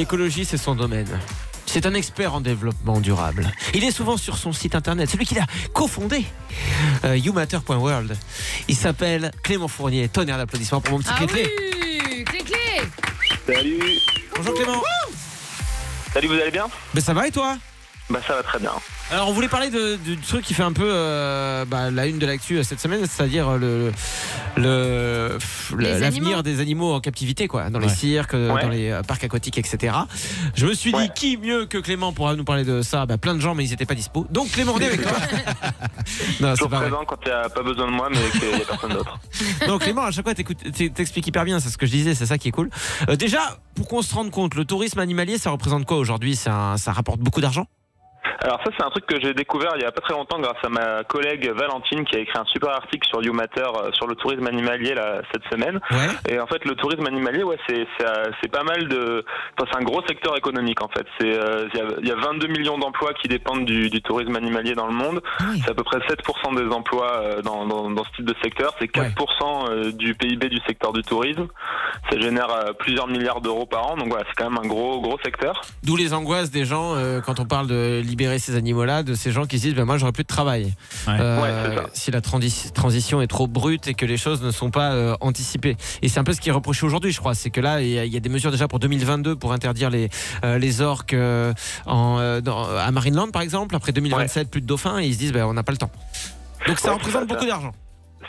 L'écologie, c'est son domaine. C'est un expert en développement durable. Il est souvent sur son site internet, celui qu'il a cofondé, euh, youmatter.world. Il s'appelle Clément Fournier. Tonnerre d'applaudissements pour mon petit Ah clé oui Clé clé Salut Bonjour Clément. Salut, vous allez bien? Ben ça va et toi? Bah ça va très bien. Alors on voulait parler de, du truc qui fait un peu euh, bah, la une de l'actu euh, cette semaine, c'est-à-dire le le- le- Les l'avenir des animaux en captivité, quoi, dans les cirques, euh, Ouais. dans les euh, parcs aquatiques, etc. Je me suis dit qui mieux que Clément pourra nous parler de ça? Bah, Plein de gens, mais ils n'étaient pas dispo. Donc Clément, on est avec toi. non, c'est Toujours vrai. présent quand il n'y a pas besoin de moi, mais qu'il n'y a personne d'autre. Donc Clément, à chaque fois, t'expliques hyper bien, c'est ce que je disais, c'est ça qui est cool. Euh, déjà, pour qu'on se rende compte, le tourisme animalier, ça représente quoi aujourd'hui? Ça, ça rapporte beaucoup d'argent? Alors ça, c'est un truc que j'ai découvert il y a pas très longtemps grâce à ma collègue Valentine qui a écrit un super article sur YouMatter euh, sur le tourisme animalier là, cette semaine. Ouais. Et en fait, le tourisme animalier, ouais, c'est c'est euh, c'est pas mal de. Enfin, c'est un gros secteur économique en fait. C'est euh, il y, a, il y a 22 millions d'emplois qui dépendent du, du tourisme animalier dans le monde. oui. C'est à peu près 7% des emplois dans, dans, dans ce type de secteur. C'est 4% euh, du PIB du secteur du tourisme. Ça génère plusieurs milliards d'euros par an. Donc voilà, c'est quand même un gros gros secteur. D'où les angoisses des gens euh, quand on parle de libérer ces animaux-là, de ces gens qui se disent ben moi j'aurai plus de travail. Ouais. Euh, Ouais, si la transi- transition est trop brute et que les choses ne sont pas euh, anticipées. Et c'est un peu ce qui est reproché aujourd'hui, je crois. C'est que là, il y, a- il y a des mesures déjà pour 2022 pour interdire les, euh, les orques euh, en, euh, dans- à Marineland, par exemple. Après 2027, plus de dauphins. Et ils se disent ben on n'a pas le temps. Donc ça Ouais, représente beaucoup d'argent.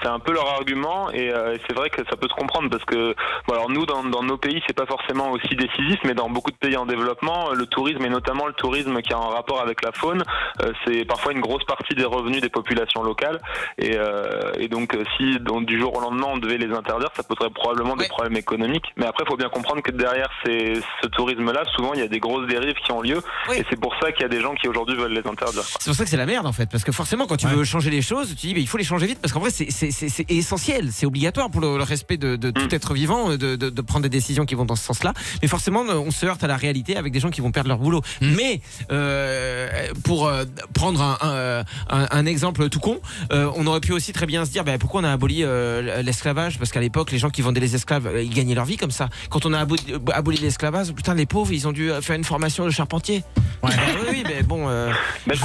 C'est un peu leur argument et, euh, et c'est vrai que ça peut se comprendre parce que bon, alors nous dans, dans nos pays c'est pas forcément aussi décisif mais dans beaucoup de pays en développement le tourisme et notamment le tourisme qui a un rapport avec la faune euh, c'est parfois une grosse partie des revenus des populations locales et, euh, et donc euh, si donc, du jour au lendemain on devait les interdire ça poserait probablement Ouais. des problèmes économiques mais après il faut bien comprendre que derrière ces, ce tourisme là souvent il y a des grosses dérives qui ont lieu Oui. et c'est pour ça qu'il y a des gens qui aujourd'hui veulent les interdire. C'est pour ça que c'est la merde en fait, parce que forcément quand tu Ouais. veux changer les choses, tu dis mais il faut les changer vite parce qu'en vrai c'est- c'est essentiel, c'est obligatoire pour le, le respect de, de tout Mm. être vivant de, de- de prendre des décisions qui vont dans ce sens-là. Mais forcément on se heurte à la réalité avec des gens qui vont perdre leur boulot. Mm. Mais euh, pour euh, prendre un, un- un- un exemple tout con, euh, on aurait pu aussi très bien se dire ben, pourquoi on a aboli euh, l'esclavage? Parce qu'à l'époque les gens qui vendaient les esclaves euh, ils gagnaient leur vie comme ça. Quand on a aboli, aboli l'esclavage, putain les pauvres ils ont dû faire une formation de charpentier. Ouais. Ben oui, mais bon. euh, Mais Je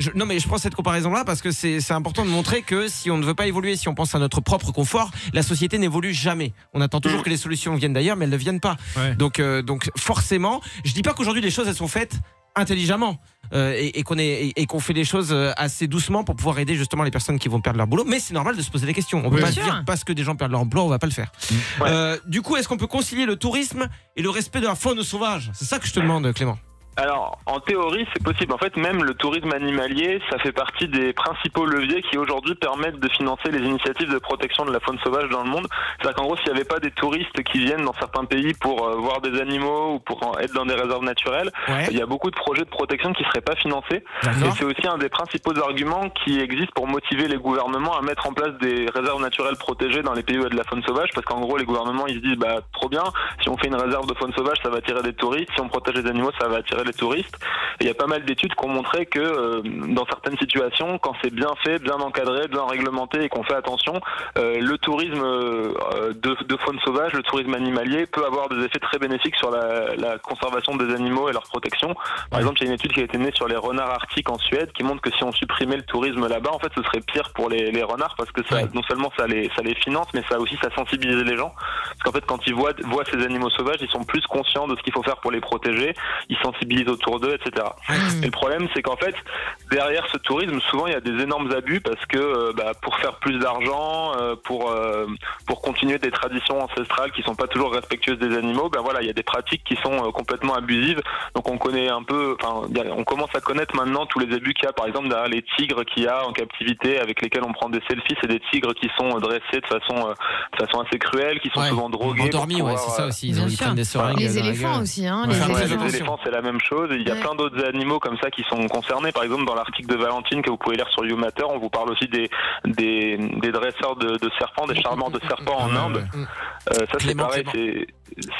je non mais je prends cette comparaison là parce que c'est important de montrer que si on ne veut pas évoluer, si on pense à notre propre confort, la société n'évolue jamais. On attend toujours Mm. que les solutions viennent d'ailleurs, mais elles ne viennent pas. Ouais. Donc, euh, donc forcément, je dis pas qu'aujourd'hui les choses elles sont faites intelligemment euh, et, et qu'on et, et fait les choses euh, assez doucement pour pouvoir aider justement les personnes qui vont perdre leur boulot. Mais c'est normal de se poser des questions. On peut Oui. pas dire parce que des gens perdent leur emploi, on va pas le faire. Ouais. Euh, du coup, est-ce qu'on peut concilier le tourisme et le respect de la faune sauvage? C'est ça que je te demande, Clément. Alors, en théorie, c'est possible. En fait, même le tourisme animalier, ça fait partie des principaux leviers qui aujourd'hui permettent de financer les initiatives de protection de la faune sauvage dans le monde. C'est-à-dire qu'en gros, s'il n'y avait pas des touristes qui viennent dans certains pays pour euh, voir des animaux ou pour en- être dans des réserves naturelles, Ouais. il y a beaucoup de projets de protection qui ne seraient pas financés. Et c'est aussi un des principaux arguments qui existent pour motiver les gouvernements à mettre en place des réserves naturelles protégées dans les pays où il y a de la faune sauvage, parce qu'en gros, les gouvernements, ils se disent, bah, trop bien, si on fait une réserve de faune sauvage, ça va attirer des touristes, si on protège les animaux, ça va attirer les touristes. Et il y a pas mal d'études qui ont montré que euh, dans certaines situations, quand c'est bien fait, bien encadré, bien réglementé et qu'on fait attention, euh, le tourisme euh, de, de faune sauvage, le tourisme animalier peut avoir des effets très bénéfiques sur la, la conservation des animaux et leur protection. Par exemple, il y a une étude qui a été menée sur les renards arctiques en Suède qui montre que si on supprimait le tourisme là-bas, en fait, ce serait pire pour les, les renards parce que ça, Ouais. non seulement ça les, ça les finance, mais ça aussi ça sensibilise les gens. Parce qu'en fait, quand ils voient, voient ces animaux sauvages, ils sont plus conscients de ce qu'il faut faire pour les protéger, ils sensibilisent autour d'eux, etc. Et le problème, c'est qu'en fait, derrière ce tourisme, souvent il y a des énormes abus parce que euh, bah, pour faire plus d'argent, euh, pour euh, pour continuer des traditions ancestrales qui sont pas toujours respectueuses des animaux, ben voilà, il y a des pratiques qui sont euh, complètement abusives. Donc on connaît un peu, enfin, on commence à connaître maintenant tous les abus qu'il y a, par exemple derrière les tigres qu'il y a en captivité avec lesquels on prend des selfies, c'est des tigres qui sont dressés de façon euh, de façon assez cruelle, qui sont Ouais. souvent drogués. Endormis, ouais, c'est ça aussi. Ils, ont, ils sûr. prennent des seringues. Les éléphants aussi, hein, Ouais. les éléphants, c'est la même chose. Il y a Ouais. plein d'autres animaux comme ça qui sont concernés. Par exemple, dans l'article de Valentine que vous pouvez lire sur YouMatter, on vous parle aussi des, des, des dresseurs de, de serpents, des charmeurs de serpents en Inde. ouais. Euh, ça, c'est pareil. C'est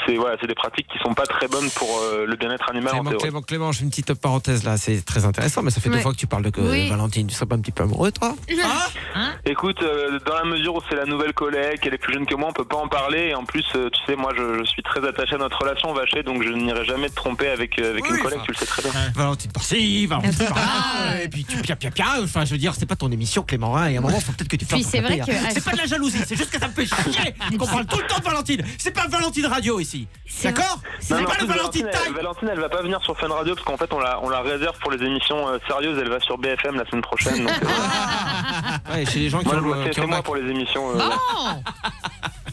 c'est voilà, c'est des pratiques qui sont pas très bonnes pour euh, le bien-être animal en Clément, théorie. Clément, Clément, je fais une petite parenthèse là, c'est très intéressant, mais ça fait deux fois que tu parles de que Oui. Valentine, tu serais pas un petit peu amoureux, toi? Ah Hein Écoute, euh, dans la mesure où c'est la nouvelle collègue, qu'elle est plus jeune que moi, on peut pas en parler. Et en plus, euh, tu sais, moi, je, je suis très attaché à notre relation, Vaché, donc je n'irai jamais te tromper avec, euh, avec Oui, une collègue, enfin. tu le sais très bien. Valentine par-ci, Valentine par-là, et puis tu pia pia pia. Enfin, je veux dire, c'est pas ton émission, Clément. Hein, et à un moment, faut peut-être que tu Puis fasses c'est vrai papier, que- hein. C'est pas de la jalousie, c'est juste que ça me fait chier qu'on parle tout le temps de Valentine. C'est pas Valentine Radio ici. D'accord c'est pas le Valentine elle, Time. Valentine, elle va pas venir sur Fun Radio parce qu'en fait, on la, on la réserve pour les émissions sérieuses. Elle va sur BFM la semaine prochaine. Donc, euh, Ouais, chez les gens qui moi, je ont, euh, c'est qui c'est ont moi Mac. pour les émissions. euh, Bon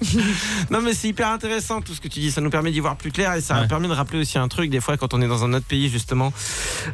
Non mais c'est hyper intéressant tout ce que tu dis, ça nous permet d'y voir plus clair et ça permet de rappeler aussi un truc des fois quand on est dans un autre pays justement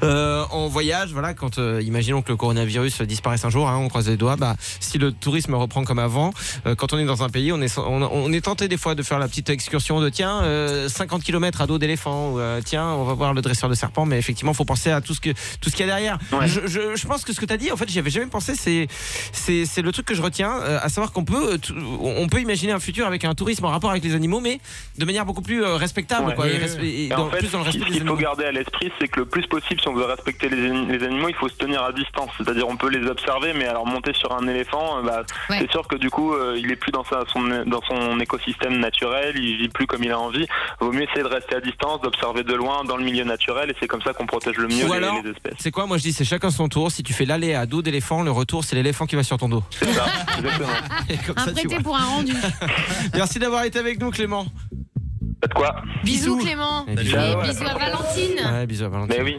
euh, en voyage, voilà quand euh, imaginons que le coronavirus disparaisse un jour, hein, on croise les doigts, bah si le tourisme reprend comme avant, euh, quand on est dans un pays, on est on, on est tenté des fois de faire la petite excursion de tiens euh, 50 km à dos d'éléphant ou euh, tiens on va voir le dresseur de serpent, mais effectivement faut penser à tout ce que tout ce qu'il y a derrière. Ouais. Je, je, je pense que ce que tu as dit, en fait j'y avais jamais pensé, c'est le truc que je retiens, euh, à savoir qu'on peut euh, on peut imaginer un futur avec un tourisme en rapport avec les animaux, mais de manière beaucoup plus euh, respectable, Ouais. quoi, et dans- en fait, plus dans le ce respect ce qu'il faut garder à l'esprit, c'est que le plus possible, si on veut respecter les, les animaux, il faut se tenir à distance. C'est-à-dire, on peut les observer, mais alors monter sur un éléphant, euh, bah, Ouais. c'est sûr que du coup, euh, il est plus dans, sa, son, dans son écosystème naturel, il vit plus comme il a envie. Vaut mieux essayer de rester à distance, d'observer de loin dans le milieu naturel, et c'est comme ça qu'on protège le mieux Ou les, alors, les espèces. c'est quoi Moi je dis c'est chacun son tour. Si tu fais l'aller à dos d'éléphant, le retour c'est l'éléphant qui va sur ton dos. C'est ça, exactement. Et comme Un ça, prêté pour un rendu. Merci d'avoir été avec nous Clément. Faites quoi Bisous Bisous. Clément. Et Et bisous. À bisous. Valentine. Ouais, bisous à Valentine. Mais oui.